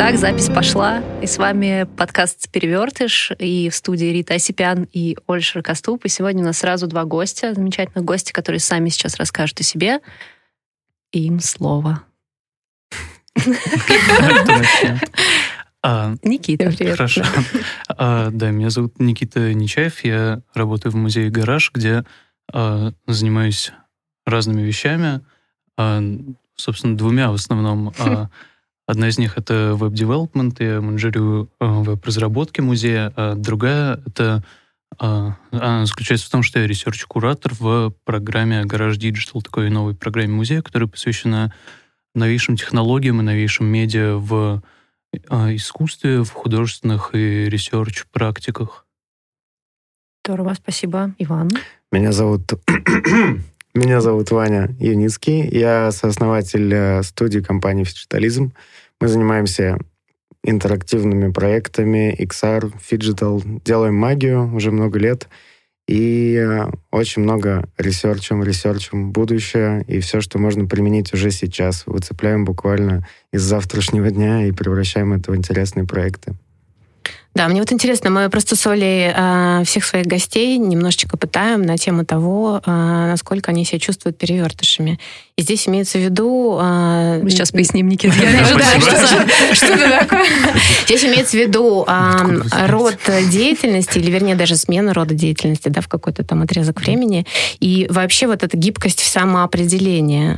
Так, запись пошла. И с вами подкаст «Перевертыш» и в студии Рита Осипян и Ольша Коступ. И сегодня у нас сразу два гостя, замечательных гостя, которые сами сейчас расскажут о себе. И им слово. А, Никита, привет. Хорошо. А, да, меня зовут Никита Нечаев. Я работаю в музее «Гараж», где а, занимаюсь разными вещами. А, собственно, двумя в основном. А, Одна из них — это web development, я менеджерю э, веб-разработки музея, а другая — это а, она заключается в том, что я research-куратор в программе Garage Digital, такой новой программе музея, которая посвящена новейшим технологиям и новейшим медиа в а, искусстве, в художественных и research-практиках. Здорово, спасибо. Иван? Меня зовут Меня зовут Ваня Юницкий. Я сооснователь э, студии компании «Phygitalism». Мы занимаемся интерактивными проектами XR, phygital. Делаем магию уже много лет. И э, очень много ресерчим, ресерчим будущее. И все, что можно применить уже сейчас. Выцепляем буквально из завтрашнего дня и превращаем это в интересные проекты. Да, мне вот интересно, мы просто с Олей э, всех своих гостей немножечко пытаем на тему того, э, насколько они себя чувствуют перевертышами. И здесь имеется в виду... Э, Мы сейчас поясним, Никита. Я ожидаю, что это такое. Здесь имеется в виду род деятельности, или вернее даже смена рода деятельности да, в какой-то там отрезок времени. И вообще вот эта гибкость в самоопределении,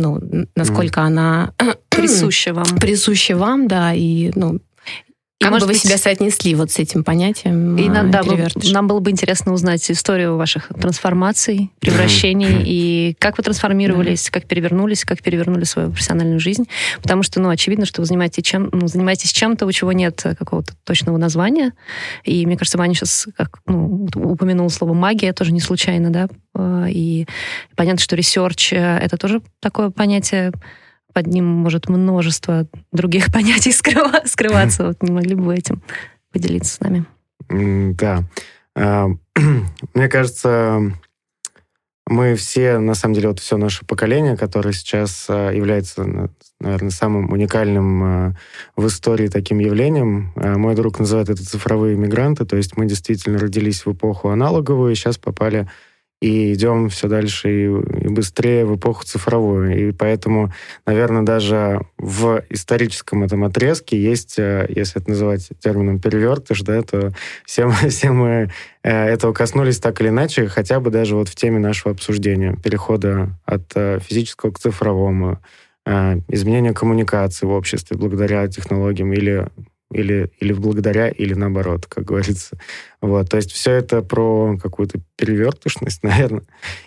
ну, насколько она присуща вам. Присуща вам, да, и ну, как бы вы быть... себя соотнесли вот с этим понятием? И нам, да, нам было бы интересно узнать историю ваших трансформаций, превращений и как вы трансформировались, как перевернулись, как перевернули свою профессиональную жизнь. Потому что, ну, очевидно, что вы занимаетесь, чем, ну, занимаетесь чем-то, у чего нет какого-то точного названия. И мне кажется, Ваня сейчас как, ну, упомянул слово магия, тоже не случайно, да. А, и понятно, что ресерч — это тоже такое понятие под ним может множество других понятий скрыва, скрываться. Вот не могли бы вы этим поделиться с нами? Да. А, мне кажется, мы все, на самом деле, вот все наше поколение, которое сейчас а, является, наверное, самым уникальным а, в истории таким явлением. Мой друг называет это цифровые мигранты, то есть мы действительно родились в эпоху аналоговую и сейчас попали и идем все дальше и, быстрее в эпоху цифровую. И поэтому, наверное, даже в историческом этом отрезке есть, э, если это называть термином перевертыш, да, то все мы, все мы э, этого коснулись так или иначе, хотя бы даже вот в теме нашего обсуждения, перехода от э, физического к цифровому, изменения коммуникации в обществе благодаря технологиям или или, или благодаря, или наоборот, как говорится. Вот, то есть все это про какую-то перевертышность, наверное.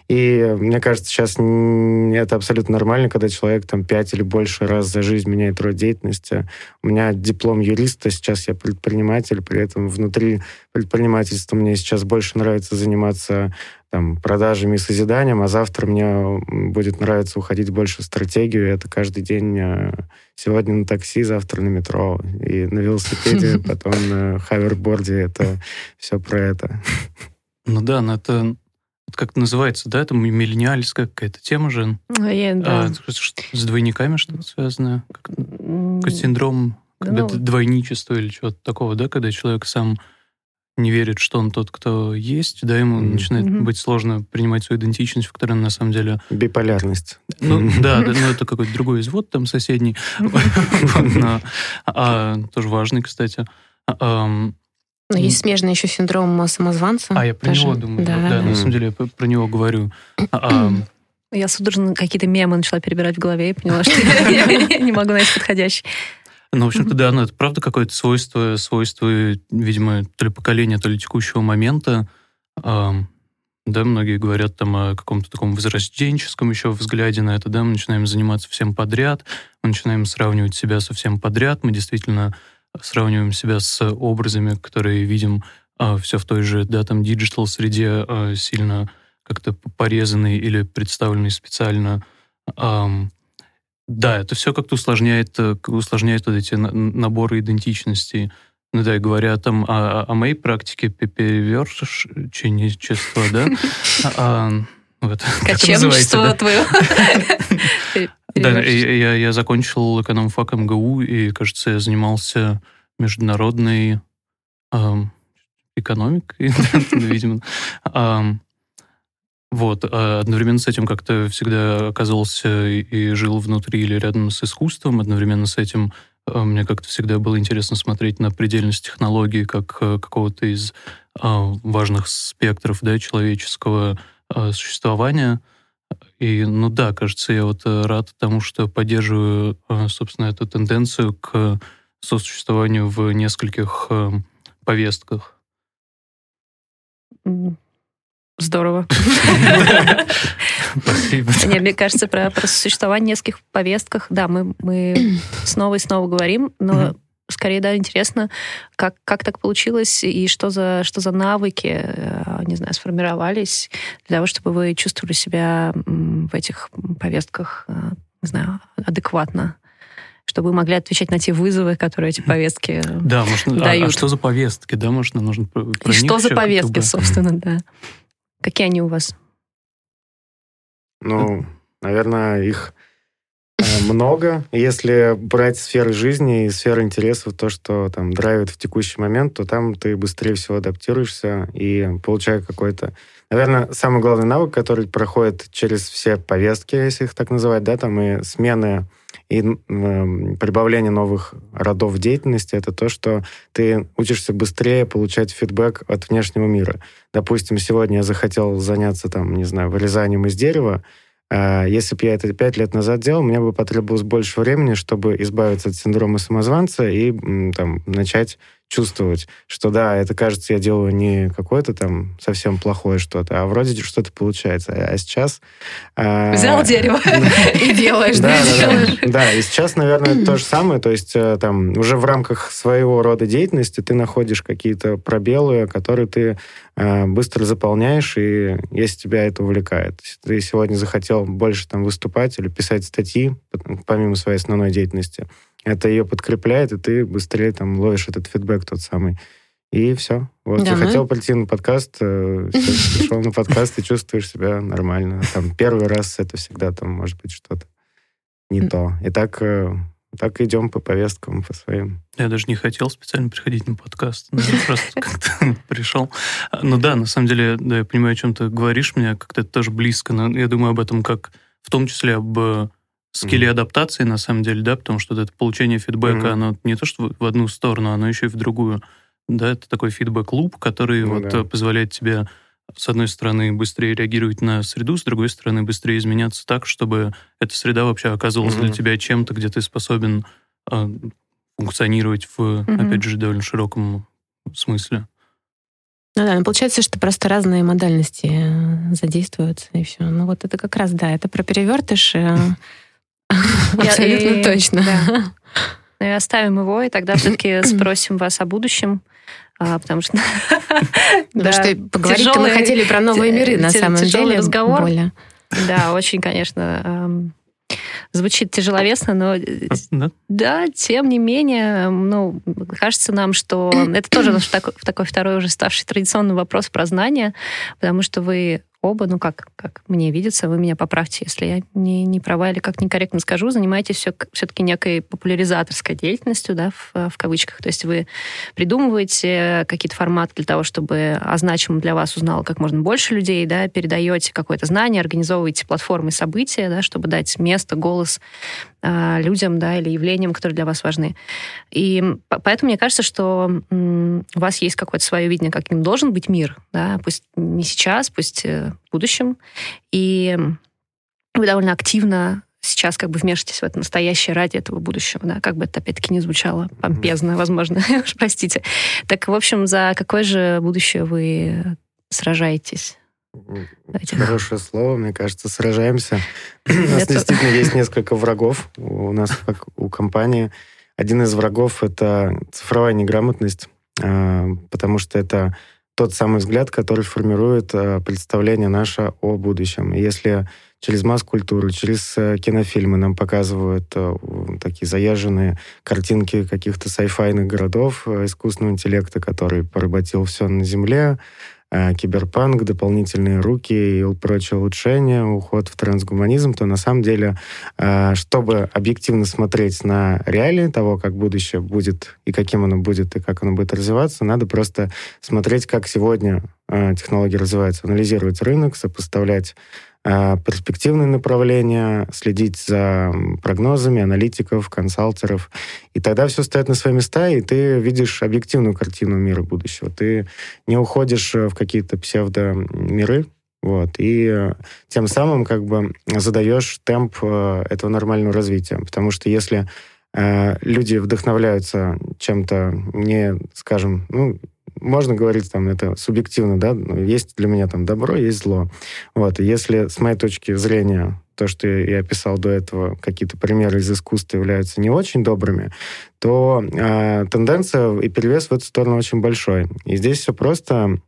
И мне кажется, сейчас это абсолютно нормально, когда человек там пять или больше раз за жизнь меняет род деятельности. У меня диплом юриста, сейчас я предприниматель, при этом внутри предпринимательства мне сейчас больше нравится заниматься там, продажами и созиданием, а завтра мне будет нравиться уходить больше в стратегию. Это каждый день э, сегодня на такси, завтра на метро и на велосипеде, потом на хаверборде. Это все про это. Ну да, но это как называется, да, это миллениальская какая-то тема же. Я, да. а, с двойниками что-то связанное? Как, синдром когда ну, двойничество или чего-то такого, да, когда человек сам не верит, что он тот, кто есть, да, ему mm-hmm. начинает mm-hmm. быть сложно принимать свою идентичность, в которой он на самом деле... Биполярность. Ну, да, да, ну это какой-то другой извод там соседний. А, тоже важный, кстати. Но есть смежный еще синдром самозванца. А, я про него думаю. Да, на самом деле я про него говорю. Я судорожно какие-то мемы начала перебирать в голове и поняла, что я не могу найти подходящий. Ну, в общем-то, да, ну, это правда какое-то свойство, свойство, видимо, то ли поколения, то ли текущего момента. Да, многие говорят там о каком-то таком возрожденческом еще взгляде на это, да, мы начинаем заниматься всем подряд, мы начинаем сравнивать себя со всем подряд, мы действительно сравниваем себя с образами, которые видим а, все в той же, да, там, digital среде а, сильно как-то порезанный или представленный специально. Эм, да, это все как-то усложняет, э, усложняет вот эти наборы идентичности. Ну да, и говоря там о, о моей практике перевершенничества, да? А, вот, Кочевничество твое. Да, я, я закончил экономфак МГУ, и, кажется, я занимался международной экономикой, видимо. Вот. А одновременно с этим как-то всегда оказывался и жил внутри или рядом с искусством. Одновременно с этим а, мне как-то всегда было интересно смотреть на предельность технологии как а, какого-то из важных спектров да, человеческого существования. И, ну да, кажется, я вот рад тому, что поддерживаю, собственно, эту тенденцию к сосуществованию в нескольких повестках. Здорово. Спасибо. Не, мне кажется, про, про существование нескольких повестках, да, мы, мы снова и снова говорим, но скорее, да, интересно, как, как так получилось и что за, что за навыки, э, не знаю, сформировались для того, чтобы вы чувствовали себя в этих повестках, э, не знаю, адекватно чтобы вы могли отвечать на те вызовы, которые эти повестки да, можно, дают. А, а что за повестки, да, можно, нужно про, про И что за повестки, собственно, да. Какие они у вас? Ну, наверное, их э, много. Если брать сферы жизни и сферы интересов, то, что там драйвит в текущий момент, то там ты быстрее всего адаптируешься и получаешь какой-то... Наверное, самый главный навык, который проходит через все повестки, если их так называть, да, там и смены и э, прибавление новых родов деятельности, это то, что ты учишься быстрее получать фидбэк от внешнего мира. Допустим, сегодня я захотел заняться, там, не знаю, вырезанием из дерева, э, если бы я это пять лет назад делал, мне бы потребовалось больше времени, чтобы избавиться от синдрома самозванца и там, начать чувствовать, что да, это кажется, я делаю не какое-то там совсем плохое что-то, а вроде что-то получается. А сейчас... А, Взял дерево и делаешь, да? Да, и сейчас, наверное, то же самое, то есть э, там уже в рамках своего рода деятельности ты находишь какие-то пробелы, которые ты э, быстро заполняешь, и если тебя это увлекает. Если ты сегодня захотел больше там выступать или писать статьи, помимо своей основной деятельности, это ее подкрепляет, и ты быстрее там ловишь этот фидбэк тот самый. И все. Вот, да, захотел ну... прийти на подкаст, э, пришел на подкаст и чувствуешь себя нормально. Там первый раз это всегда там может быть что-то не то. И так, э, так идем по повесткам, по своим. Я даже не хотел специально приходить на подкаст. Просто как-то пришел. Ну да, на самом деле, да, я понимаю, о чем ты говоришь, мне как-то это тоже близко. Но я думаю об этом как в том числе об скилле mm-hmm. адаптации, на самом деле, да, потому что это получение фидбэка, mm-hmm. оно не то, что в одну сторону, оно еще и в другую. Да, это такой фидбэк-луп, который mm-hmm. вот позволяет тебе, с одной стороны, быстрее реагировать на среду, с другой стороны, быстрее изменяться так, чтобы эта среда вообще оказывалась mm-hmm. для тебя чем-то, где ты способен э, функционировать в, mm-hmm. опять же, довольно широком смысле. Ну да, ну получается, что просто разные модальности э, задействуются, и все. Ну вот это как раз, да, это про перевертыш, Абсолютно точно. Ну и оставим его, и тогда все-таки спросим вас о будущем. А, потому что... Да, что поговорить мы хотели про новые миры, на самом деле. разговор. Да, очень, конечно, звучит тяжеловесно, но да? да, тем не менее, ну, кажется нам, что это тоже такой, такой второй уже ставший традиционный вопрос про знания, потому что вы оба, ну как, как мне видится, вы меня поправьте, если я не, не права или как некорректно скажу, занимаетесь все, все-таки некой популяризаторской деятельностью, да, в, в кавычках. То есть вы придумываете какие-то форматы для того, чтобы о значимом для вас узнало как можно больше людей, да, передаете какое-то знание, организовываете платформы события, да, чтобы дать место, голос э, людям, да, или явлениям, которые для вас важны. И поэтому мне кажется, что у вас есть какое-то свое видение, каким должен быть мир, да, пусть не сейчас, пусть э, в будущем. И вы довольно активно сейчас как бы вмешиваетесь в это настоящее ради этого будущего, да, как бы это опять-таки не звучало помпезно, возможно, простите. Так, в общем, за какое же будущее вы сражаетесь? Давайте. Хорошее слово, мне кажется, сражаемся. У нас действительно есть несколько врагов у нас, как у компании. Один из врагов — это цифровая неграмотность, а, потому что это тот самый взгляд, который формирует э, представление наше о будущем. И если через масс-культуру, через э, кинофильмы нам показывают э, такие заезженные картинки каких-то сайфайных городов э, искусственного интеллекта, который поработил все на Земле, киберпанк, дополнительные руки и прочие улучшения, уход в трансгуманизм, то на самом деле, э, чтобы объективно смотреть на реалии того, как будущее будет и каким оно будет, и как оно будет развиваться, надо просто смотреть, как сегодня э, технологии развиваются, анализировать рынок, сопоставлять перспективные направления, следить за прогнозами аналитиков, консалтеров. И тогда все стоит на свои места, и ты видишь объективную картину мира будущего. Ты не уходишь э, в какие-то псевдомиры, вот, и э, тем самым как бы задаешь темп этого нормального развития. Потому что если люди вдохновляются чем-то не, скажем, ну, можно говорить, там, это субъективно, да, есть для меня там добро, есть зло. Вот, и если с моей точки зрения то, что я описал до этого, какие-то примеры из искусства являются не очень добрыми, то э, тенденция и перевес в эту сторону очень большой. И здесь все просто.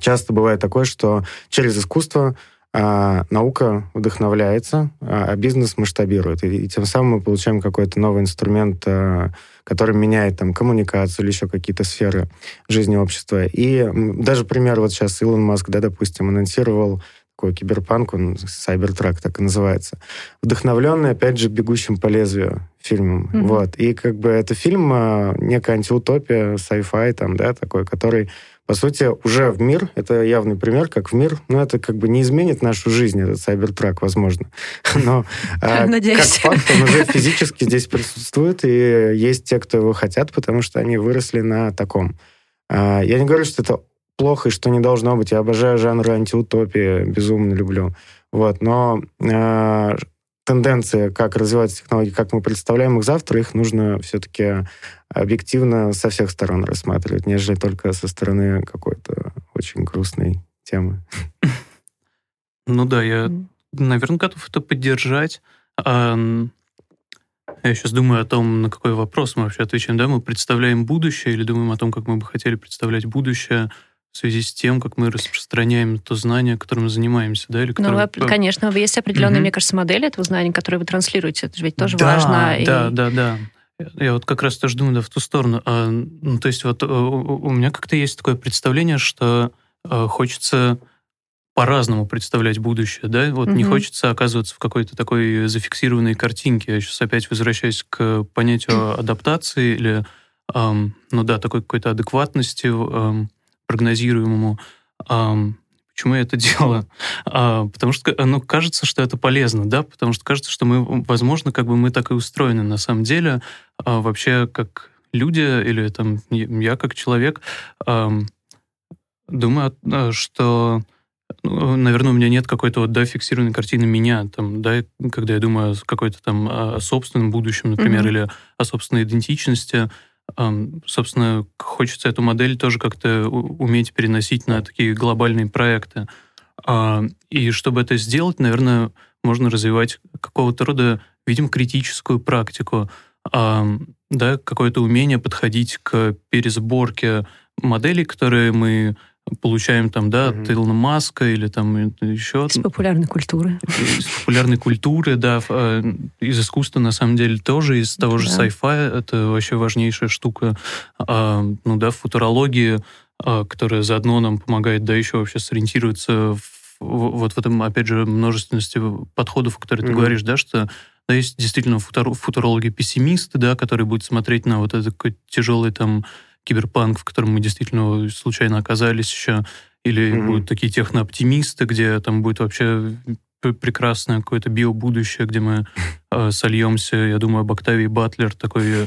Часто бывает такое, что через искусство а, наука вдохновляется, а, а бизнес масштабирует. И, и тем самым мы получаем какой-то новый инструмент а, который меняет там коммуникацию или еще какие-то сферы жизни общества. И даже пример вот сейчас Илон Маск, да, допустим, анонсировал такой киберпанк, он Cybertruck так и называется, вдохновленный, опять же, «Бегущим по лезвию» фильмом. Mm-hmm. Вот. И как бы это фильм, некая антиутопия, sci-fi там, да, такой, который по сути, уже в мир, это явный пример, как в мир, но это как бы не изменит нашу жизнь, этот сайбертрак, возможно. Но а, как факт, он уже физически здесь присутствует, и есть те, кто его хотят, потому что они выросли на таком. А, я не говорю, что это плохо и что не должно быть. Я обожаю жанры антиутопии, безумно люблю. Вот, но а, тенденции, как развиваются технологии, как мы представляем их завтра, их нужно все-таки объективно со всех сторон рассматривать, нежели только со стороны какой-то очень грустной темы. Ну да, я, наверное, готов это поддержать. Я сейчас думаю о том, на какой вопрос мы вообще отвечаем. Да, мы представляем будущее или думаем о том, как мы бы хотели представлять будущее в связи с тем, как мы распространяем то знание, которым мы занимаемся, да, или которым... Ну, конечно, есть определенные, угу. мне кажется, модели этого знания, которые вы транслируете. Это же ведь тоже да, важно. Да, и... да, да. Я вот как раз тоже думаю да, в ту сторону. А, ну, то есть вот э, у меня как-то есть такое представление, что а, хочется по-разному представлять будущее, да, вот угу. не хочется оказываться в какой-то такой зафиксированной картинке. Я сейчас опять возвращаюсь к понятию адаптации или, эм, ну да, такой какой-то адекватности, эм, прогнозируемому. Почему я это делаю? А, потому что, ну, кажется, что это полезно, да, потому что кажется, что мы, возможно, как бы мы так и устроены на самом деле, а, вообще как люди или там я как человек думаю, а, что ну, наверное, у меня нет какой-то вот, да, фиксированной картины меня, там, да, когда я думаю о какой-то там о собственном будущем, например, mm-hmm. или о собственной идентичности, собственно, хочется эту модель тоже как-то уметь переносить на такие глобальные проекты. А, и чтобы это сделать, наверное, можно развивать какого-то рода, видимо, критическую практику, да, какое-то умение подходить к пересборке моделей, которые мы получаем там, да, mm-hmm. от Илона Маска или там еще... Из популярной культуры. Из популярной культуры, да. Э, из искусства, на самом деле, тоже, из того же sci-fi. Это вообще важнейшая штука. А, ну да, футурологии, а, которая заодно нам помогает, да, еще вообще сориентироваться в, вот в этом, опять же, множественности подходов, о которых ты говоришь, да, что да, есть действительно футур, футурологи-пессимисты, да, которые будут смотреть на вот этот такой тяжелый там киберпанк, в котором мы действительно случайно оказались еще, или mm-hmm. будут такие технооптимисты, где там будет вообще прекрасное какое-то биобудущее, где мы э, сольемся, я думаю, об Октавии Батлер, такой э,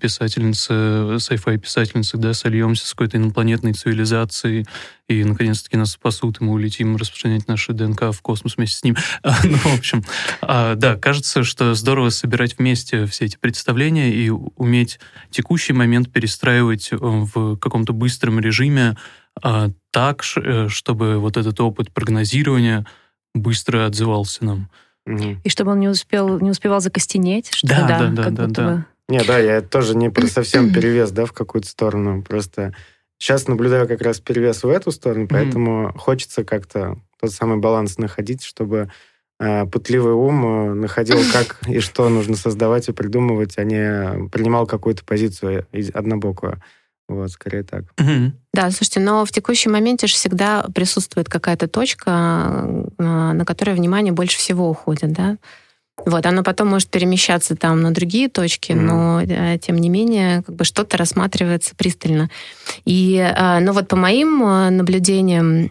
писательнице, sci-fi писательнице, да, сольемся с какой-то инопланетной цивилизацией, и, наконец-таки, нас спасут, и мы улетим распространять наши ДНК в космос вместе с ним. ну, в общем, э, да, кажется, что здорово собирать вместе все эти представления и уметь текущий момент перестраивать э, в каком-то быстром режиме э, так, э, чтобы вот этот опыт прогнозирования быстро отзывался нам. И чтобы он не успел, не успевал закостенеть. Что, да, да, да, да, да. Не, да, я тоже не про совсем перевес, да, в какую-то сторону. Просто сейчас наблюдаю как раз перевес в эту сторону, поэтому хочется как-то тот самый баланс находить, чтобы э, пытливый ум э, находил, как и что нужно создавать и придумывать, а не принимал какую-то позицию однобокую. Вот, скорее так. Mm-hmm. Да, слушайте, но в текущем моменте же всегда присутствует какая-то точка, э, на которой внимание больше всего уходит, да? Вот, оно потом может перемещаться там на другие точки, mm. но э, тем не менее как бы что-то рассматривается пристально. И, э, ну вот по моим э, наблюдениям,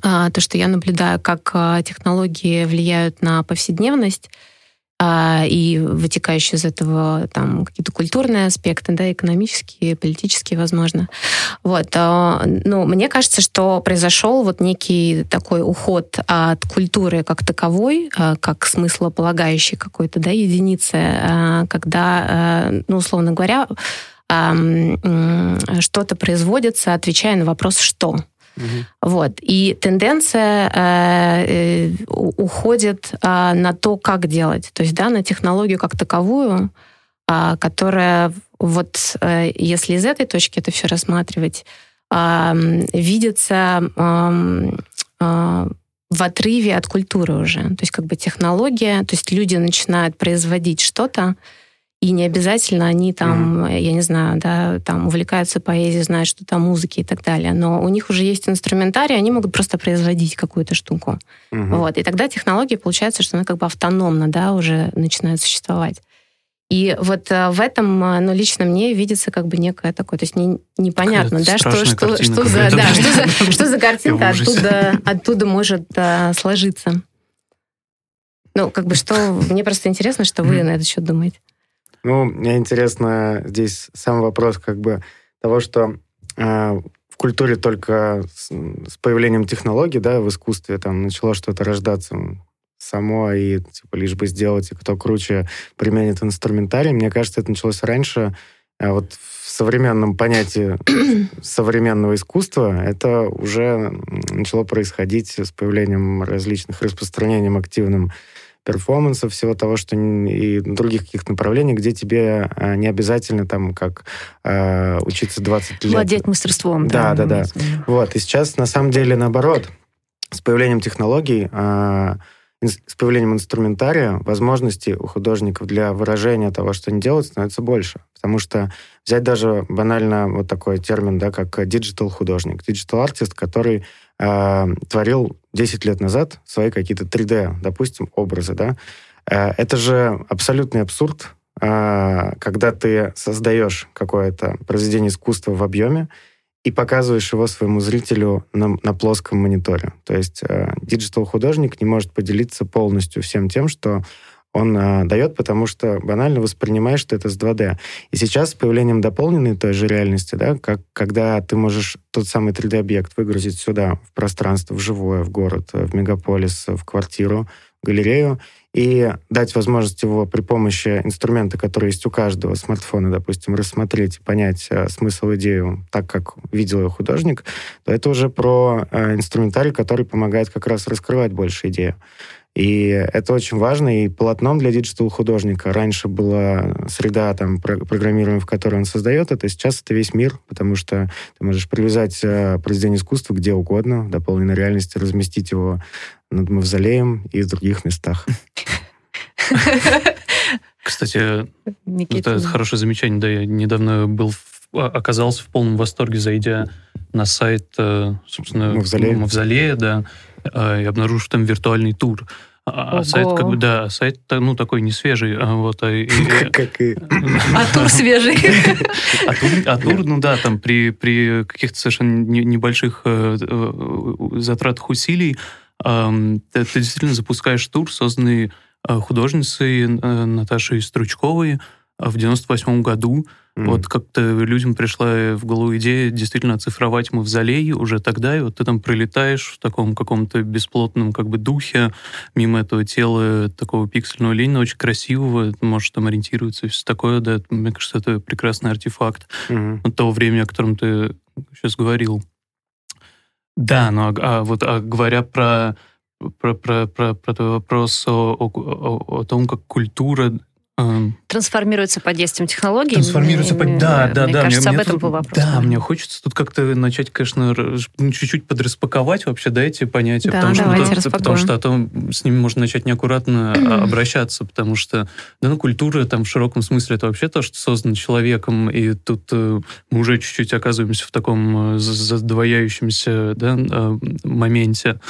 то, что я наблюдаю, как технологии влияют на повседневность, а, и вытекающие из этого там какие-то культурные аспекты, да, экономические, политические, возможно. Вот. А, ну, мне кажется, что произошел вот некий такой уход от культуры как таковой, а, как смыслополагающей какой-то, да, единицы, когда, ну, условно говоря, что-то производится, отвечая на вопрос «что?». Вот. И тенденция э, э, уходит э, на то, как делать. То есть, да, на технологию как таковую, э, которая вот, э, если из этой точки это все рассматривать, э, видится э, э, в отрыве от культуры уже. То есть, как бы технология, то есть люди начинают производить что-то, и не обязательно они там, mm-hmm. я не знаю, да, там увлекаются поэзией, знают, что там музыки и так далее. Но у них уже есть инструментарий, они могут просто производить какую-то штуку. Mm-hmm. Вот. И тогда технология, получается, что она как бы автономно, да, уже начинает существовать. И вот э, в этом, э, ну, лично мне видится как бы некое такое, то есть не, непонятно, да, что, что, что, за, да, что, за, что за картинка оттуда, оттуда может а, сложиться. Ну, как бы что... Мне просто интересно, что вы на этот счет думаете. Ну, мне интересно здесь сам вопрос как бы того, что э, в культуре только с, с появлением технологий, да, в искусстве там начало что-то рождаться само, и типа лишь бы сделать, и кто круче применит инструментарий. Мне кажется, это началось раньше. А вот в современном понятии современного искусства это уже начало происходить с появлением различных распространением активным перформансов, всего того, что и других каких-то направлений, где тебе а, не обязательно там как э, учиться 20 лет. Владеть мастерством. Да, да, да. да. Вот. И сейчас на самом деле наоборот. С появлением технологий, э, с появлением инструментария, возможностей у художников для выражения того, что они делают, становится больше. Потому что взять даже банально вот такой термин, да, как digital художник, digital artist, который э, творил 10 лет назад свои какие-то 3D, допустим, образы, да, э, это же абсолютный абсурд, э, когда ты создаешь какое-то произведение искусства в объеме и показываешь его своему зрителю на, на плоском мониторе. То есть digital-художник не может поделиться полностью всем тем, что он а, дает, потому что банально воспринимаешь, что это с 2D. И сейчас с появлением дополненной той же реальности, да, как когда ты можешь тот самый 3D-объект выгрузить сюда, в пространство, в живое, в город, в мегаполис, в квартиру, в галерею, и дать возможность его при помощи инструмента, который есть у каждого смартфона, допустим, рассмотреть и понять э, смысл, идею так, как видел ее художник, то это уже про э, инструментарий, который помогает как раз раскрывать больше идею. И это очень важно. И полотном для digital-художника раньше была среда там, программирования, в которой он создает это. Сейчас это весь мир, потому что ты можешь привязать э, произведение искусства где угодно, в дополненной реальности, разместить его над мавзолеем и в других местах. Кстати, это хорошее замечание. Да, я недавно был а, оказался в полном восторге, зайдя на сайт, э, собственно, Мавзолея, Мавзолея да, а, и обнаружив там виртуальный тур. А, а сайт, как бы, да, сайт, ну, такой не свежий, а вот... А, и, как и... А тур свежий. А тур, а тур, ну да, там при, при каких-то совершенно небольших э, затратах усилий ты, ты действительно запускаешь тур, созданный э, художницей э, Наташей Стручковой в 98 году, Mm. Вот как-то людям пришла в голову идея действительно оцифровать мавзолей уже тогда, и вот ты там пролетаешь в таком каком-то бесплотном как бы духе мимо этого тела такого пиксельного линии, очень красивого, можешь там ориентироваться и все такое, да, мне кажется, это прекрасный артефакт mm. от того времени, о котором ты сейчас говорил. Да, но а, а, вот а, говоря про про, про, про, про твой вопрос о, о, о том, как культура Трансформируется под действием технологий. Трансформируется под... Да, да, мне да. Кажется, мне, об этом мне, был вопрос. Да, мне хочется тут как-то начать, конечно, ну, чуть-чуть подраспаковать вообще, да, эти понятия. Да, потому, давайте что, потому что а то с ними можно начать неаккуратно обращаться, потому что, да, ну, культура там в широком смысле это вообще то, что создано человеком, и тут э, мы уже чуть-чуть оказываемся в таком э, задвояющемся, да, э, моменте.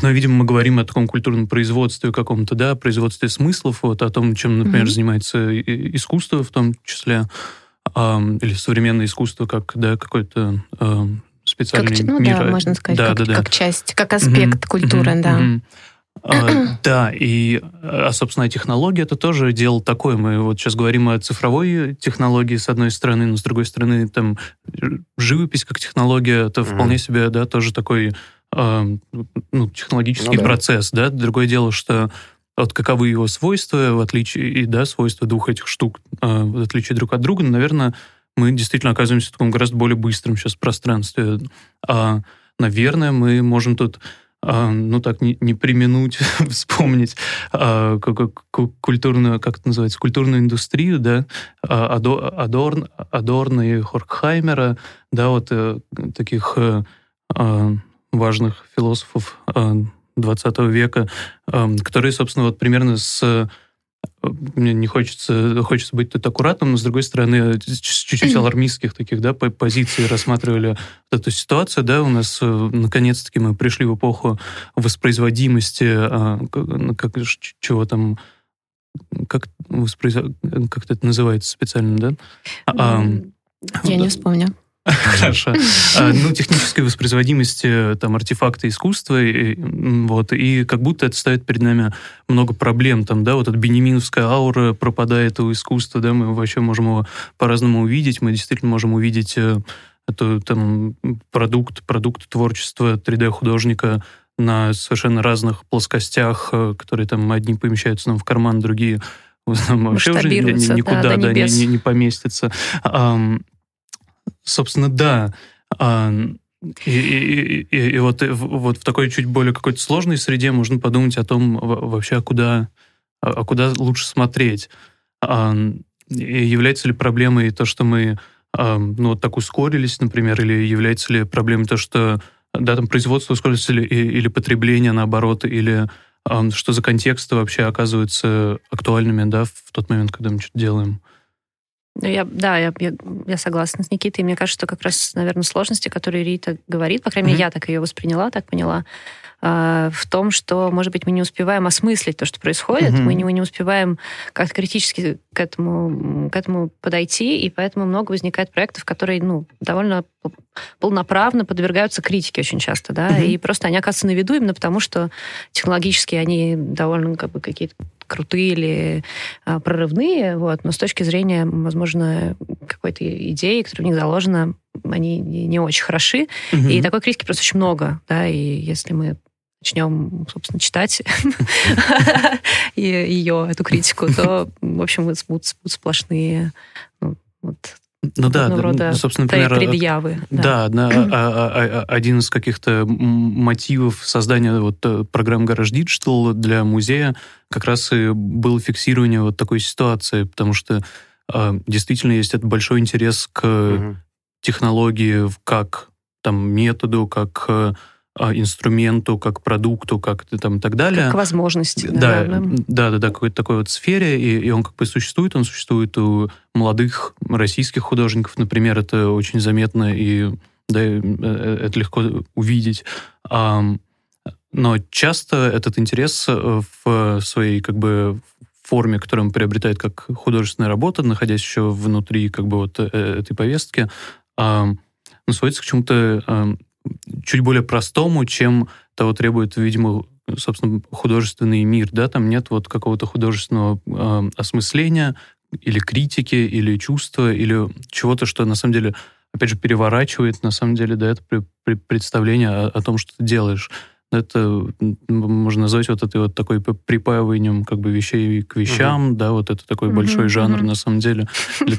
Но, видимо, мы говорим о таком культурном производстве каком-то, да, производстве смыслов, вот о том, чем, например, mm-hmm. занимается искусство в том числе, э, или современное искусство как, да, какой-то э, специальный как, ну, мир. да, можно сказать, да, как, да, да. как часть, как аспект mm-hmm. культуры, mm-hmm. да. Mm-hmm. А, да, и, а, собственно, технология это тоже дело такое. Мы вот сейчас говорим о цифровой технологии, с одной стороны, но с другой стороны, там, живопись как технология, это mm-hmm. вполне себе, да, тоже такой ну, технологический ну, да. процесс, да. Другое дело, что вот каковы его свойства, в отличие, и, да, свойства двух этих штук, а, в отличие друг от друга, наверное, мы действительно оказываемся в таком гораздо более быстром сейчас пространстве. А, наверное, мы можем тут а, ну так, не, не применуть вспомнить а, культурную, как это называется, культурную индустрию, да, Адорн, Адорна и Хоркхаймера, да, вот э, таких э, важных философов 20 э, века, э, которые, собственно, вот примерно с э, мне не хочется, хочется быть тут аккуратным, но, с другой стороны, чуть-чуть алармистских таких, да, позиций рассматривали вот эту ситуацию, да, у нас, наконец-таки, мы пришли в эпоху воспроизводимости, как, чего там, как, воспроиз... как это называется специально, да? Я не вспомню. Хорошо. А, ну, технической воспроизводимости там артефакта искусства, и, вот, и как будто это ставит перед нами много проблем, там, да, вот эта бенеминовская аура пропадает у искусства, да, мы вообще можем его по-разному увидеть, мы действительно можем увидеть э, это там продукт, продукт творчества 3D-художника на совершенно разных плоскостях, э, которые там одни помещаются нам в карман, другие вообще уже никуда да, да, не, не, не поместятся. Собственно, да. А, и, и, и, и вот, вот в такой чуть более какой-то сложной среде можно подумать о том вообще, а куда, а куда лучше смотреть. А, и является ли проблемой то, что мы ну, вот так ускорились, например, или является ли проблемой то, что да, там производство ускорилось или, или потребление, наоборот, или что за контексты вообще оказываются актуальными да, в тот момент, когда мы что-то делаем. Ну, я, да, я, я, я согласна с Никитой. Мне кажется, что как раз, наверное, сложности, которые Рита говорит, по крайней мере, mm-hmm. я так ее восприняла, так поняла, э, в том, что, может быть, мы не успеваем осмыслить то, что происходит, mm-hmm. мы, не, мы не успеваем как-то критически к этому, к этому подойти, и поэтому много возникает проектов, которые, ну, довольно полноправно подвергаются критике очень часто, да, mm-hmm. и просто они оказываются на виду именно потому, что технологически они довольно как бы какие-то крутые или а, прорывные, вот, но с точки зрения, возможно, какой-то идеи, которая в них заложена, они не, не очень хороши. Угу. И такой критики просто очень много, да, и если мы начнем, собственно, читать ее, эту критику, то, в общем, будут сплошные ну, вот, ну да, рода собственно, например, предъявы. Да, да, да а, а, один из каких-то мотивов создания вот э, программы Garage Digital для музея как раз и было фиксирование вот такой ситуации, потому что э, действительно есть этот большой интерес к угу. технологии как там методу, как э, а, инструменту, как продукту, как там и так далее. Как возможности. Да, да, да, да, да какой-то такой вот сфере, и, и он как бы существует, он существует у молодых российских художников, например, это очень заметно, и да, э, э, это легко увидеть. Но часто этот интерес э, в своей как бы форме, которую он приобретает как художественная работа, находясь еще внутри как бы вот этой повестки, ну, сводится к чему-то чуть более простому, чем того требует, видимо, собственно, художественный мир, да, там нет вот какого-то художественного э, осмысления или критики, или чувства, или чего-то, что на самом деле, опять же, переворачивает, на самом деле, да, это представление о, о том, что ты делаешь это можно назвать вот этой вот такой припаиванием как бы вещей к вещам, угу. да, вот это такой угу, большой жанр угу. на самом деле.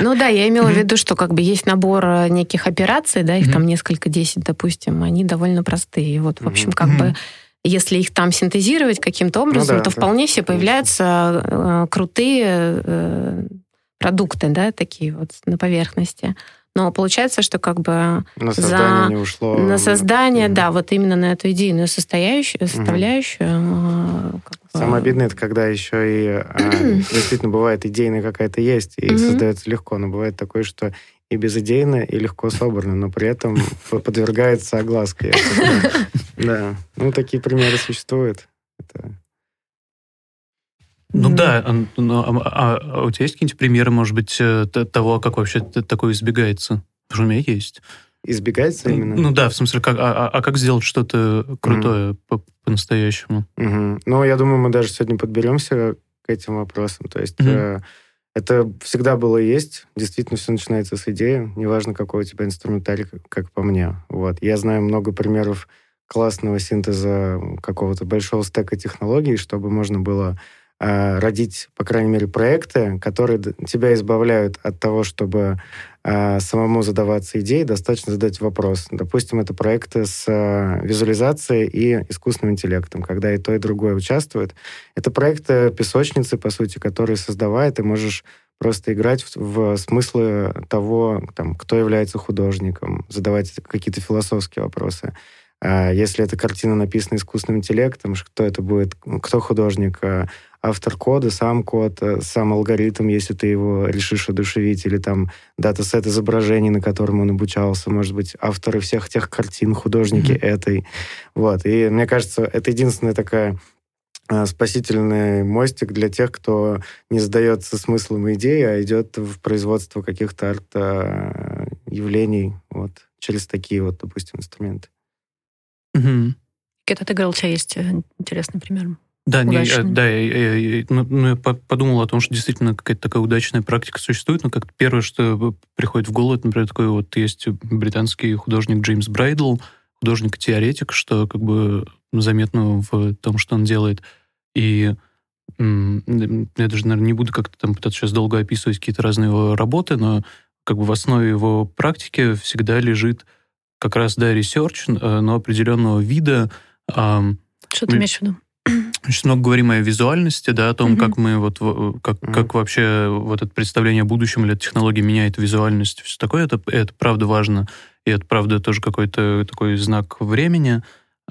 Ну да, я имела в виду, что как бы есть набор э, неких операций, да, их там несколько, десять, допустим, они довольно простые. Вот, в общем, как бы если их там синтезировать каким-то ну образом, ну, да, то да. вполне все появляются э, крутые э, продукты, да, такие вот на поверхности. Но получается, что как бы на создание за... не ушло. На создание, mm-hmm. да, вот именно на эту идейную составляющую. составляющую mm-hmm. бы... Самое обидное, это когда еще и а, действительно бывает идейная какая-то есть, и mm-hmm. создается легко, но бывает такое, что и безидейно, и легко собрано, но при этом подвергается огласке. Да, ну такие примеры существуют. Ну да, но, а, а, а у тебя есть какие-нибудь примеры, может быть, э, того, как вообще такое избегается? Потому что у меня есть. Избегается именно? Ну да, в смысле, как, а, а как сделать что-то крутое по- по-настоящему? Mm-hmm. Ну, я думаю, мы даже сегодня подберемся к этим вопросам. То есть mm-hmm. э, это всегда было и есть. Действительно, все начинается с идеи. Неважно, какой у тебя инструментарий, как, как по мне. Вот. Я знаю много примеров классного синтеза какого-то большого стека технологий, чтобы можно было э, родить, по крайней мере, проекты, которые тебя избавляют от того, чтобы э, самому задаваться идеей, достаточно задать вопрос. Допустим, это проекты с э, визуализацией и искусственным интеллектом, когда и то, и другое участвуют. Это проекты песочницы, по сути, которые создавая, ты можешь просто играть в, в смыслы того, там, кто является художником, задавать какие-то философские вопросы. А если эта картина написана искусственным интеллектом, кто это будет, кто художник, а автор кода, сам код, э, сам алгоритм, если ты его решишь одушевить, или там датасет изображений, на котором он обучался, может быть, авторы всех тех картин, художники mm-hmm. этой. Вот. И мне кажется, это единственная такая а, спасительный мостик для тех, кто не задается смыслом идеи, а идет в производство каких-то арт-явлений вот, через такие вот, допустим, инструменты. Угу. Какой-то ты говорил, у тебя есть э, интересный пример? Да, не, э, да, я, я, ну, ну, я подумал о том, что действительно какая-то такая удачная практика существует, но как первое, что приходит в голову, это, например, такой вот есть британский художник Джеймс Брайдл, художник-теоретик, что как бы заметно в том, что он делает. И я даже, наверное, не буду как-то там пытаться сейчас долго описывать какие-то разные его работы, но как бы в основе его практики всегда лежит как раз, да, research, э, но определенного вида. Что ты имеешь в виду? Очень много говорим о визуальности, да, о том, mm-hmm. как мы вот как, mm-hmm. как вообще вот это представление о будущем или технологии меняет визуальность, все такое, это, это правда важно, и это правда тоже какой-то такой знак времени.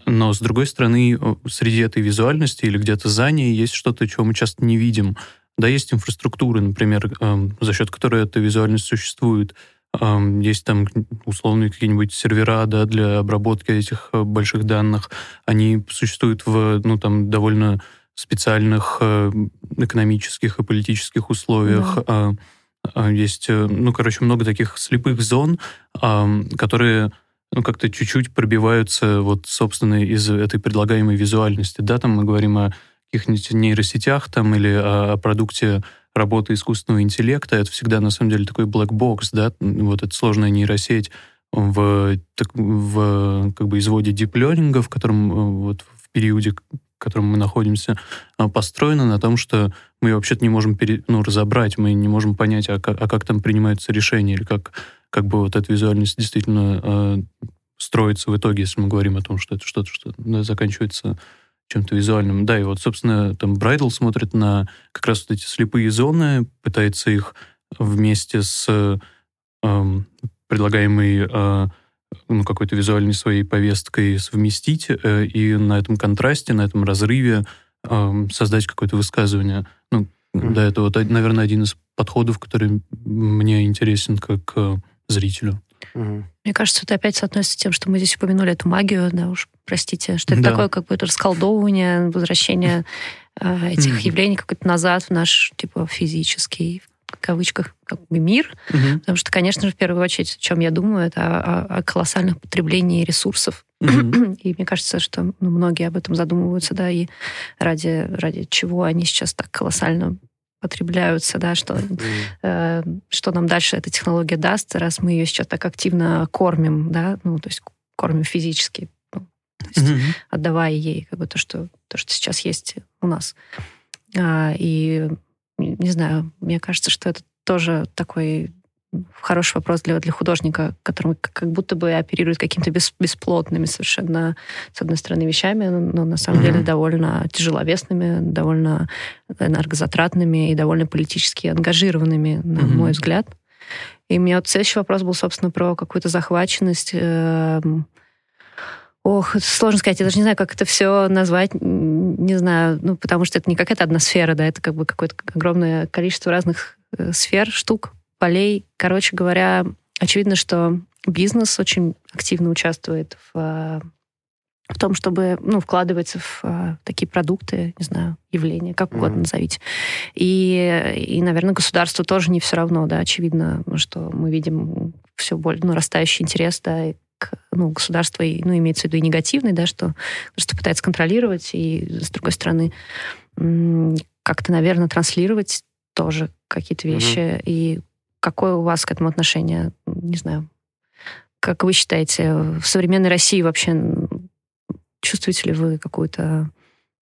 Но, с другой стороны, среди этой визуальности или где-то за ней есть что-то, чего мы часто не видим. Да, есть инфраструктура, например, за счет которой эта визуальность существует. Есть там условные какие-нибудь сервера да, для обработки этих э, больших данных. Они существуют в ну, там, довольно специальных э, экономических и политических условиях. Да. Есть, э, ну, короче, много таких слепых зон, которые ну, как-то чуть-чуть пробиваются вот, собственно, из этой предлагаемой визуальности. Да, там мы говорим о каких-нибудь нейросетях там или о, о продукте работы искусственного интеллекта, это всегда, на самом деле, такой black box, да, вот эта сложная нейросеть в, так, в как бы изводе deep learning, в котором э, вот в периоде, в котором мы находимся, а, построена на том, что мы вообще-то не можем пере, ну, разобрать, мы не можем понять, а как, а как там принимаются решения, или как, как бы вот эта визуальность действительно э, строится в итоге, если мы говорим о том, что это что-то, что заканчивается чем-то визуальным. Да, и вот, собственно, там Брайдл смотрит на как раз вот эти слепые зоны, пытается их вместе с э, предлагаемой э, ну, какой-то визуальной своей повесткой совместить э, и на этом контрасте, на этом разрыве э, создать какое-то высказывание. Ну, mm-hmm. да, это вот, наверное, один из подходов, который мне интересен как э, зрителю. Угу. Мне кажется, это опять соотносится с тем, что мы здесь упомянули эту магию, да уж, простите, что это да. такое как бы расколдовывание, возвращение э, этих mm явлений как-то назад в наш, типа, физический, в кавычках, как бы мир. mm Потому что, конечно же, в первую очередь, о чем я думаю, это о, о колоссальных потреблении ресурсов. mm И мне кажется, что ну, многие об этом задумываются, да, и ради, ради чего они сейчас так колоссально потребляются, да, что, mm. э, что нам дальше эта технология даст, раз мы ее сейчас так активно кормим, да, ну, то есть кормим физически, ну, то есть mm-hmm. отдавая ей как бы то, что, то, что сейчас есть у нас. А, и, не знаю, мне кажется, что это тоже такой хороший вопрос для, для художника, который как будто бы оперирует какими-то бес, бесплотными совершенно, с одной стороны, вещами, но на самом mm-hmm. деле довольно тяжеловесными, довольно энергозатратными и довольно политически ангажированными, на mm-hmm. мой взгляд. И у меня вот следующий вопрос был, собственно, про какую-то захваченность. Эм, ох, сложно сказать, я даже не знаю, как это все назвать, не знаю, ну, потому что это не какая-то одна сфера, да, это как бы какое-то огромное количество разных э, сфер, штук, полей. Короче говоря, очевидно, что бизнес очень активно участвует в, в том, чтобы ну, вкладываться в а, такие продукты, не знаю, явления, как угодно mm-hmm. назовите. И, и, наверное, государству тоже не все равно, да, очевидно, что мы видим все более ну, растающий интерес, да, к, ну, государство, и, ну, имеется в виду и негативный, да, что, что пытается контролировать, и, с другой стороны, как-то, наверное, транслировать тоже какие-то вещи. Mm-hmm. И Какое у вас к этому отношение? Не знаю. Как вы считаете, в современной России вообще чувствуете ли вы какую-то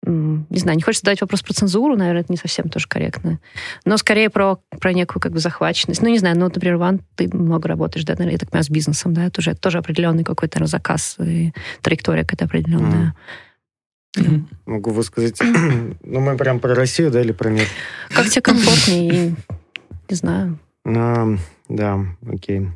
не знаю, не хочется задать вопрос про цензуру, наверное, это не совсем тоже корректно. Но скорее про, про некую как бы захваченность. Ну, не знаю, ну, например, Ван, ты много работаешь, да, наверное, я так понимаю, с бизнесом, да, это уже тоже определенный какой-то заказ и траектория какая-то определенная. Mm. Могу высказать, ну, мы прям про Россию, да, или про мир? Как тебе комфортнее, не знаю. А, да, окей.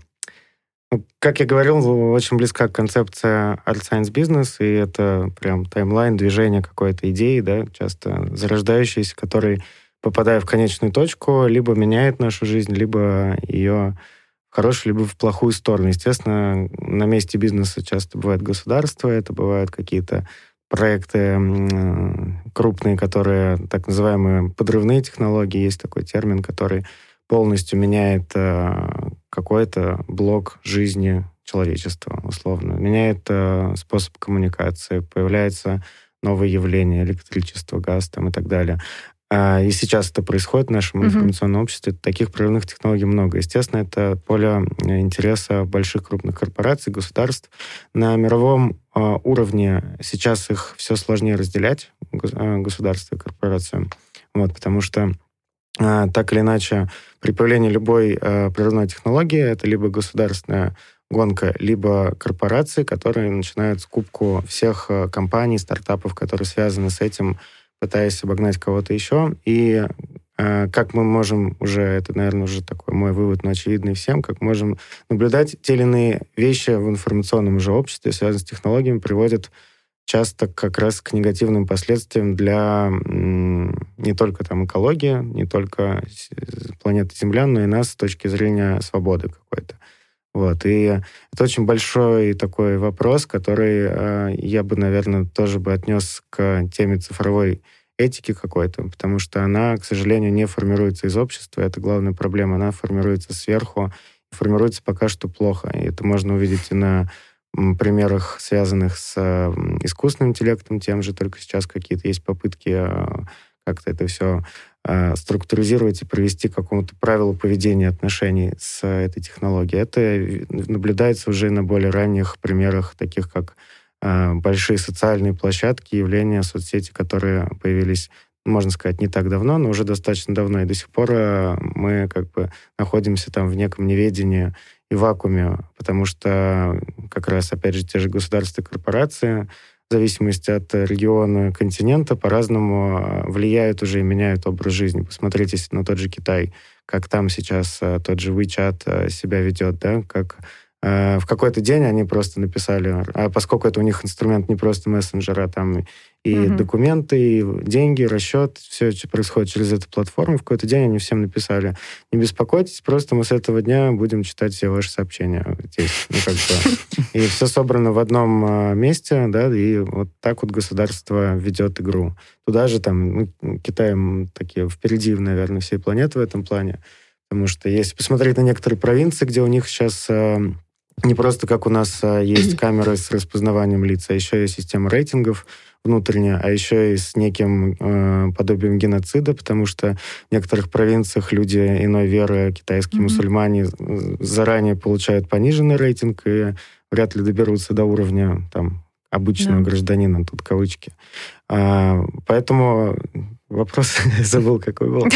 Ну, как я говорил, очень близка концепция Art Science Business, и это прям таймлайн движения какой-то идеи, да, часто зарождающейся, который, попадая в конечную точку, либо меняет нашу жизнь, либо ее в хорошую, либо в плохую сторону. Естественно, на месте бизнеса часто бывает государство, это бывают какие-то проекты крупные, которые так называемые подрывные технологии, есть такой термин, который полностью меняет э, какой-то блок жизни человечества, условно. Меняет э, способ коммуникации, появляется новые явления, электричество, газ там, и так далее. А, и сейчас это происходит в нашем информационном обществе. Таких прорывных технологий много. Естественно, это поле э, интереса больших крупных корпораций, государств. На мировом уровне сейчас их все сложнее разделять, государства и корпорации. Вот, потому что так или иначе, при появлении любой э, природной технологии это либо государственная гонка, либо корпорации, которые начинают скупку всех э, компаний, стартапов, которые связаны с этим, пытаясь обогнать кого-то еще. И э, как мы можем уже, это, наверное, уже такой мой вывод, но очевидный всем, как можем наблюдать те или иные вещи в информационном же обществе, связанные с технологиями, приводят часто как раз к негативным последствиям для не только там экологии, не только планеты Земля, но и нас с точки зрения свободы какой-то. Вот. И это очень большой такой вопрос, который э, я бы, наверное, тоже бы отнес к теме цифровой этики какой-то, потому что она, к сожалению, не формируется из общества. Это главная проблема. Она формируется сверху, формируется пока что плохо. И это можно увидеть и на примерах, связанных с искусственным интеллектом, тем же, только сейчас какие-то есть попытки а, как-то это все а, структуризировать и провести к какому-то правилу поведения отношений с этой технологией. Это наблюдается уже на более ранних примерах, таких как а, большие социальные площадки, явления, соцсети, которые появились можно сказать, не так давно, но уже достаточно давно. И до сих пор мы как бы находимся там в неком неведении вакууме, потому что как раз, опять же, те же государства и корпорации в зависимости от региона, континента, по-разному а, влияют уже и меняют образ жизни. Посмотрите на тот же Китай, как там сейчас а, тот же WeChat а, себя ведет, да, как в какой-то день они просто написали, а поскольку это у них инструмент не просто мессенджера, там и угу. документы, и деньги, расчет, все это происходит через эту платформу. В какой-то день они всем написали, не беспокойтесь, просто мы с этого дня будем читать все ваши сообщения здесь. Ну, как бы. И все собрано в одном а, месте, да, и вот так вот государство ведет игру. Туда же там, ну, Китай такие впереди, наверное, всей планеты в этом плане. Потому что если посмотреть на некоторые провинции, где у них сейчас а, не просто как у нас а, есть камеры с распознаванием лиц, а еще есть система рейтингов, внутренне, а еще и с неким э, подобием геноцида, потому что в некоторых провинциях люди иной веры, китайские mm-hmm. мусульмане, заранее получают пониженный рейтинг и вряд ли доберутся до уровня там обычного yeah. гражданина, тут кавычки. А, поэтому вопрос забыл, какой был.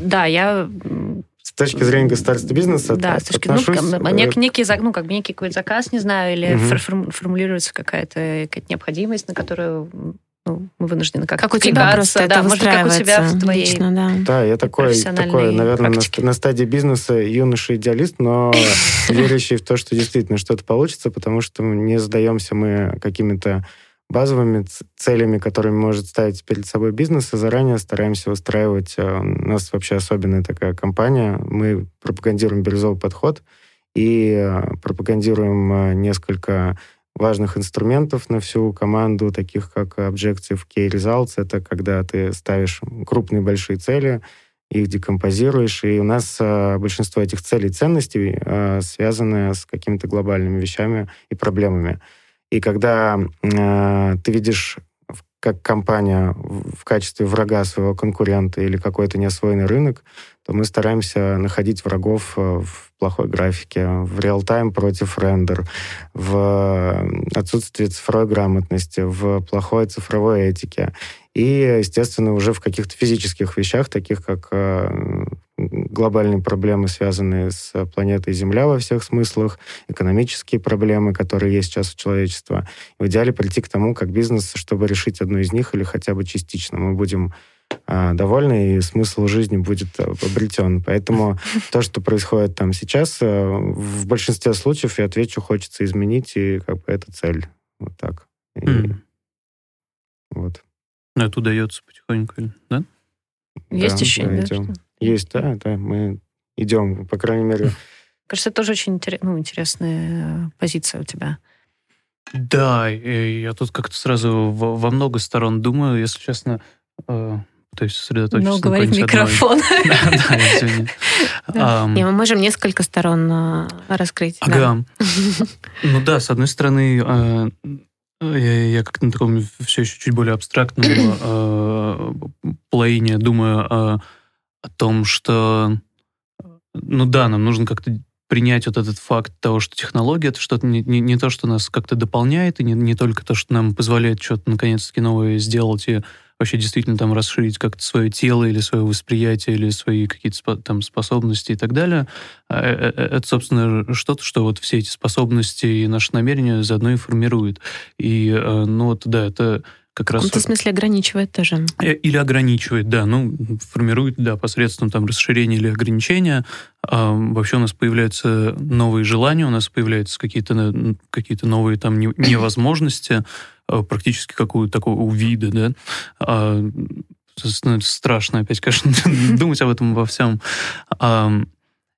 да, я точки зрения государственного бизнеса да, с точки, ну, нек, некий, ну, как бы некий какой-то заказ, не знаю, или угу. формулируется какая-то какая необходимость, на которую ну, мы вынуждены как-то Как у тебя просто да, это может, как у тебя в твоей лично, да. да, я такой, такой наверное, на, на стадии бизнеса юноша-идеалист, но верящий в то, что действительно что-то получится, потому что не задаемся мы какими-то базовыми целями, которыми может ставить перед собой бизнес, и заранее стараемся выстраивать. Э, у нас вообще особенная такая компания. Мы пропагандируем бирюзовый подход и э, пропагандируем э, несколько важных инструментов на всю команду, таких как Objective Key Results. Это когда ты ставишь крупные большие цели, их декомпозируешь, и у нас э, большинство этих целей и ценностей э, связаны с какими-то глобальными вещами и проблемами. И когда э, ты видишь как компания в качестве врага своего конкурента или какой-то неосвоенный рынок, то мы стараемся находить врагов э, в плохой графике, в реал-тайм против рендер, в отсутствии цифровой грамотности, в плохой цифровой этике. И, естественно, уже в каких-то физических вещах, таких как э, глобальные проблемы, связанные с планетой Земля во всех смыслах, экономические проблемы, которые есть сейчас у человечества. в идеале прийти к тому, как бизнес, чтобы решить одну из них или хотя бы частично. Мы будем а, довольны, и смысл жизни будет э, обретен. Поэтому то, что происходит там сейчас, э, в большинстве случаев, я отвечу, хочется изменить, и как бы это цель. Вот так. И, mm. Вот. Это удается потихоньку, да? Есть да, еще, да? Есть, да, да, мы идем, по крайней мере. Кажется, это тоже очень интерес, ну, интересная позиция у тебя. Да, я тут как-то сразу во много сторон думаю, если честно, э, пытаюсь сосредоточиться. Ну, говорит микрофон. Да, извини. Мы можем несколько сторон а, раскрыть. Ага. Ну да, с одной стороны, я как-то на таком все еще чуть более абстрактном плейне думаю о том, что, ну да, нам нужно как-то принять вот этот факт того, что технология это что-то не, не, не то, что нас как-то дополняет, и не, не только то, что нам позволяет что-то наконец-таки новое сделать и вообще действительно там расширить как-то свое тело или свое восприятие или свои какие-то там способности и так далее. А, э, э, это, собственно, что-то, что вот все эти способности и наши намерения заодно и формирует. И, э, ну вот, да, это как раз... В каком-то смысле ограничивает тоже. Или ограничивает, да. Ну, формирует, да, посредством там расширения или ограничения. А, вообще у нас появляются новые желания, у нас появляются какие-то какие новые там невозможности. Э, практически какую такого вида, да. А, ну, страшно опять, конечно, думать об этом во всем. А,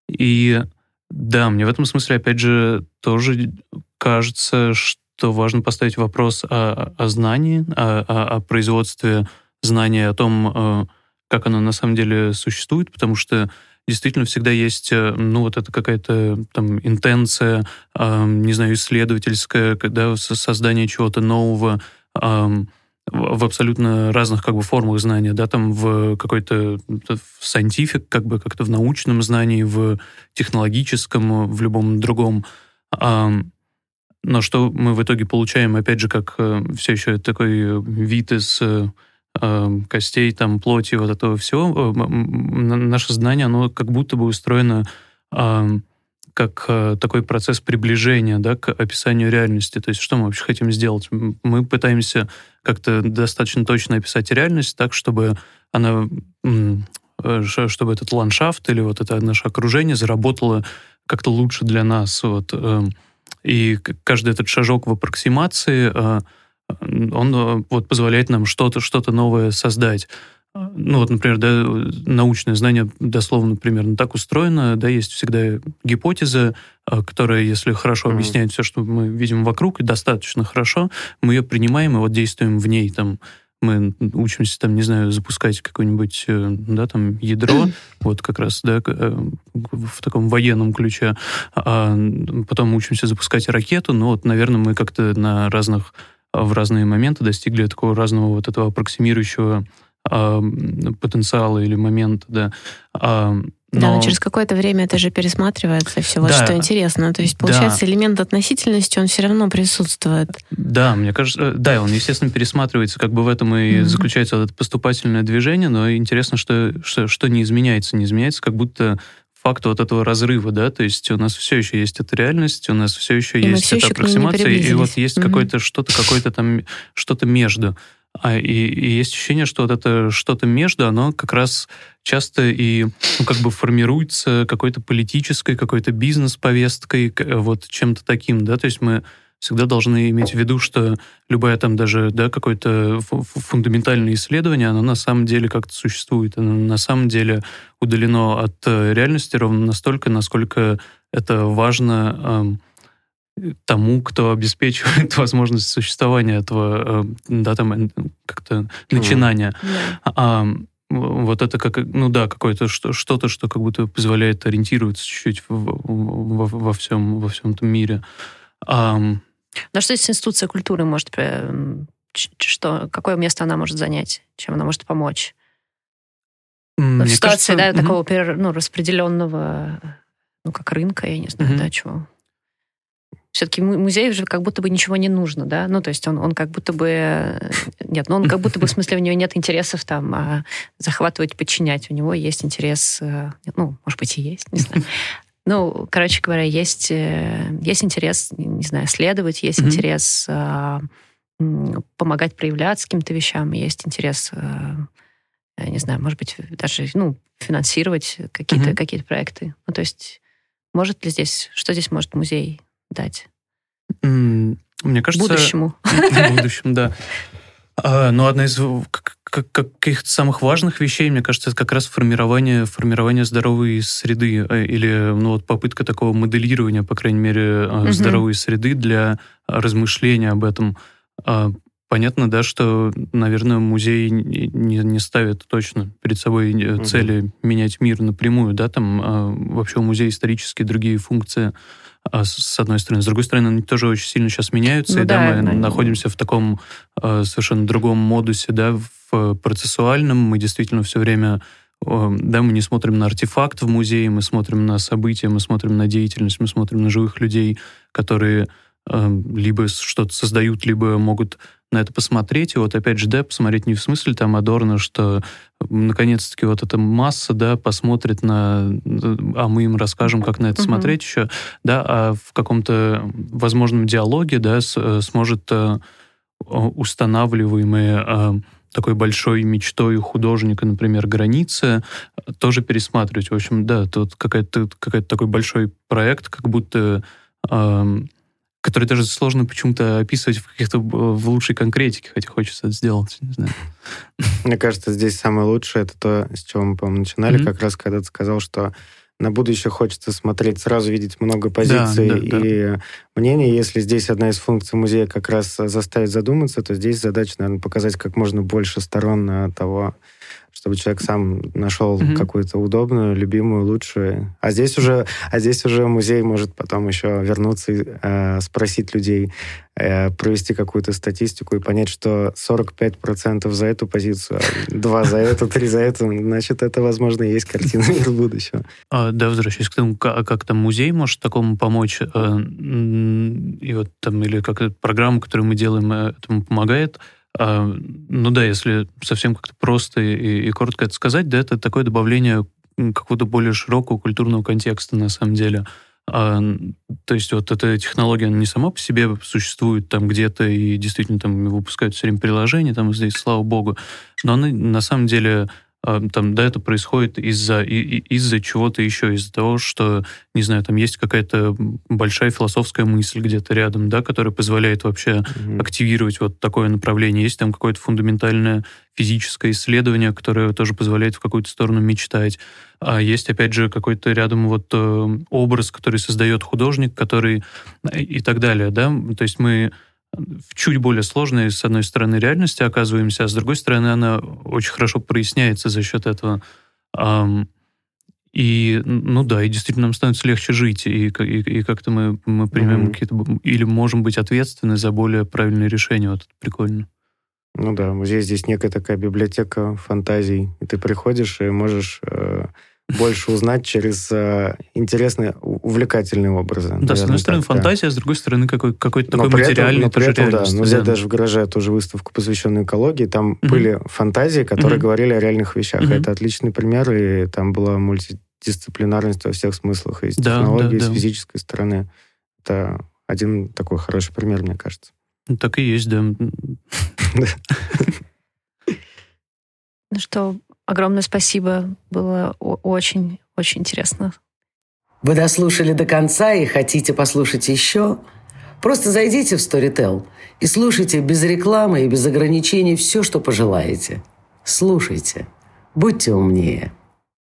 и да, мне в этом смысле, опять же, тоже кажется, что важно поставить вопрос о, о знании, о, о, о производстве знания, о том, э, как оно на самом деле существует, потому что действительно всегда есть, э, ну, вот это какая-то там интенция, э, не знаю, исследовательская, когда создание чего-то нового, э, в абсолютно разных как бы формах знания, да, там в какой-то в scientific, как бы как-то в научном знании, в технологическом, в любом другом. Но что мы в итоге получаем, опять же, как все еще такой вид из Эм, костей, там, плоти, вот этого всего, э, наше знание, оно как будто бы устроено эм, как э, такой процесс приближения да, к описанию реальности. То есть что мы вообще хотим сделать? Мы пытаемся как-то достаточно точно описать реальность так, чтобы она э, чтобы этот ландшафт или вот это наше окружение заработало как-то лучше для нас. Вот. И каждый этот шажок в аппроксимации он э, вот позволяет нам что-то что новое создать. Ну вот, например, да, научное знание дословно примерно так устроено, да, есть всегда гипотеза, э, которая, если хорошо mm-hmm. объясняет все, что мы видим вокруг, и достаточно хорошо, мы ее принимаем и вот действуем в ней, там, мы учимся, там, не знаю, запускать какое-нибудь, э, да, там, ядро, вот как раз, да, в таком военном ключе, а потом учимся запускать ракету, ну вот, наверное, мы как-то на разных в разные моменты достигли такого разного вот этого аппроксимирующего э, потенциала или момента, да. Но... Да, но через какое-то время это же пересматривается, все вот да. что интересно. То есть, получается, да. элемент относительности, он все равно присутствует. Да, мне кажется, э, да, он, естественно, пересматривается, как бы в этом и mm-hmm. заключается вот это поступательное движение, но интересно, что, что, что не изменяется. Не изменяется, как будто факт вот этого разрыва, да, то есть у нас все еще есть эта реальность, у нас все еще и есть все эта еще аппроксимация, и вот есть mm-hmm. какое-то что-то, какое-то там, что-то между. А, и, и есть ощущение, что вот это что-то между, оно как раз часто и ну, как бы формируется какой-то политической, какой-то бизнес-повесткой, вот чем-то таким, да, то есть мы всегда должны иметь в виду, что любое там даже, да, какое-то фундаментальное исследование, оно на самом деле как-то существует, оно на самом деле удалено от э, реальности ровно настолько, насколько это важно тому, кто обеспечивает возможность существования этого, э, да, там, э, как-то начинания. Mm. А, вот это как, ну да, какое-то что-то, что как будто позволяет ориентироваться чуть-чуть во, во всем, во всем этом мире. А, Но что есть институция культуры может, что, какое место она может занять, чем она может помочь? Мне в ситуации, кажется, да, mm-hmm. такого ну, распределенного, ну, как рынка, я не знаю, mm-hmm. да, чего все-таки музею же как будто бы ничего не нужно, да, ну, то есть он, он как будто бы, э, нет, ну, он как будто бы, в смысле, у него нет интересов там а, захватывать, подчинять, у него есть интерес, э, ну, может быть, и есть, не знаю. Ну, короче говоря, есть, э, есть интерес, не знаю, следовать, есть mm-hmm. интерес а, помогать проявляться каким-то вещам, есть интерес, а, не знаю, может быть, даже, ну, финансировать какие-то mm-hmm. какие проекты. Ну, то есть может ли здесь, что здесь может музей дать? Мне кажется... Будущему. В будущем, да. А, ну, одна из каких-то самых важных вещей, мне кажется, это как раз формирование, формирование здоровой среды э, или ну, вот попытка такого моделирования, по крайней мере, угу. здоровой среды для размышления об этом. А, понятно, да, что, наверное, музей не, не ставит точно перед собой угу. цели менять мир напрямую, да, там вообще у музея исторические другие функции а, с одной стороны. С другой стороны, они тоже очень сильно сейчас меняются, ну, и да, да, мы да, находимся в таком э, совершенно другом модусе, да, в процессуальном. Мы действительно все время э, да, мы не смотрим на артефакт в музее, мы смотрим на события, мы смотрим на деятельность, мы смотрим на живых людей, которые э, либо что-то создают, либо могут на это посмотреть. И вот опять же, да, посмотреть не в смысле там Адорно, что наконец-таки вот эта масса, да, посмотрит на... А мы им расскажем, как на это mm-hmm. смотреть еще, да, а в каком-то возможном диалоге, да, с, э, сможет э, устанавливаемые э, такой большой мечтой художника, например, границы, тоже пересматривать. В общем, да, тут какая-то какая такой большой проект, как будто э, который даже сложно почему-то описывать в каких-то в лучшей конкретике, хотя хочется это сделать, не знаю. Мне кажется, здесь самое лучшее это то, с чего мы, по-моему, начинали, mm-hmm. как раз когда ты сказал, что на будущее хочется смотреть, сразу видеть много позиций да, да, и да. мнений. Если здесь одна из функций музея как раз заставить задуматься, то здесь задача, наверное, показать как можно больше сторон того, чтобы человек сам нашел mm-hmm. какую-то удобную, любимую, лучшую. А здесь уже, а здесь уже музей может потом еще вернуться и э, спросить людей, э, провести какую-то статистику и понять, что 45% за эту позицию, а 2 за эту, 3 за эту, значит, это, возможно, и есть картина мира будущего. А, да, возвращаясь к тому, как, как там музей может такому помочь, э, и вот там, или как программа, которую мы делаем, э, этому помогает, а, ну да, если совсем как-то просто и, и коротко это сказать, да, это такое добавление какого-то более широкого культурного контекста на самом деле. А, то есть вот эта технология не сама по себе существует там где-то и действительно там выпускают все время приложения, там здесь, слава богу, но она на самом деле а, там, да, это происходит из-за из-за чего-то еще, из-за того, что, не знаю, там есть какая-то большая философская мысль где-то рядом, да, которая позволяет вообще mm-hmm. активировать вот такое направление. Есть там какое-то фундаментальное физическое исследование, которое тоже позволяет в какую-то сторону мечтать. А есть, опять же, какой-то рядом вот э, образ, который создает художник, который и так далее, да. То есть мы в чуть более сложной, с одной стороны, реальности оказываемся, а с другой стороны, она очень хорошо проясняется за счет этого. И, ну да, и действительно нам становится легче жить, и, и, и как-то мы, мы примем mm-hmm. какие-то... Или можем быть ответственны за более правильные решения. Вот это прикольно. Ну да, музей здесь некая такая библиотека фантазий. И ты приходишь и можешь э, больше узнать через э, интересные, увлекательные образы. Да, с одной стороны так, фантазия, да. с другой стороны какой- какой-то такой но материальный, этом, но при этом, да, ну, взять да. даже в гараже тоже выставку, посвященную экологии, там mm-hmm. были фантазии, которые mm-hmm. говорили о реальных вещах. Mm-hmm. Это отличный пример, и там была мультидисциплинарность во всех смыслах, и с да, технологией, да, и с да. физической стороны. Это один такой хороший пример, мне кажется. Ну, так и есть, да. Ну что, огромное спасибо. Было очень-очень интересно. Вы дослушали до конца и хотите послушать еще? Просто зайдите в Storytel и слушайте без рекламы и без ограничений все, что пожелаете. Слушайте. Будьте умнее.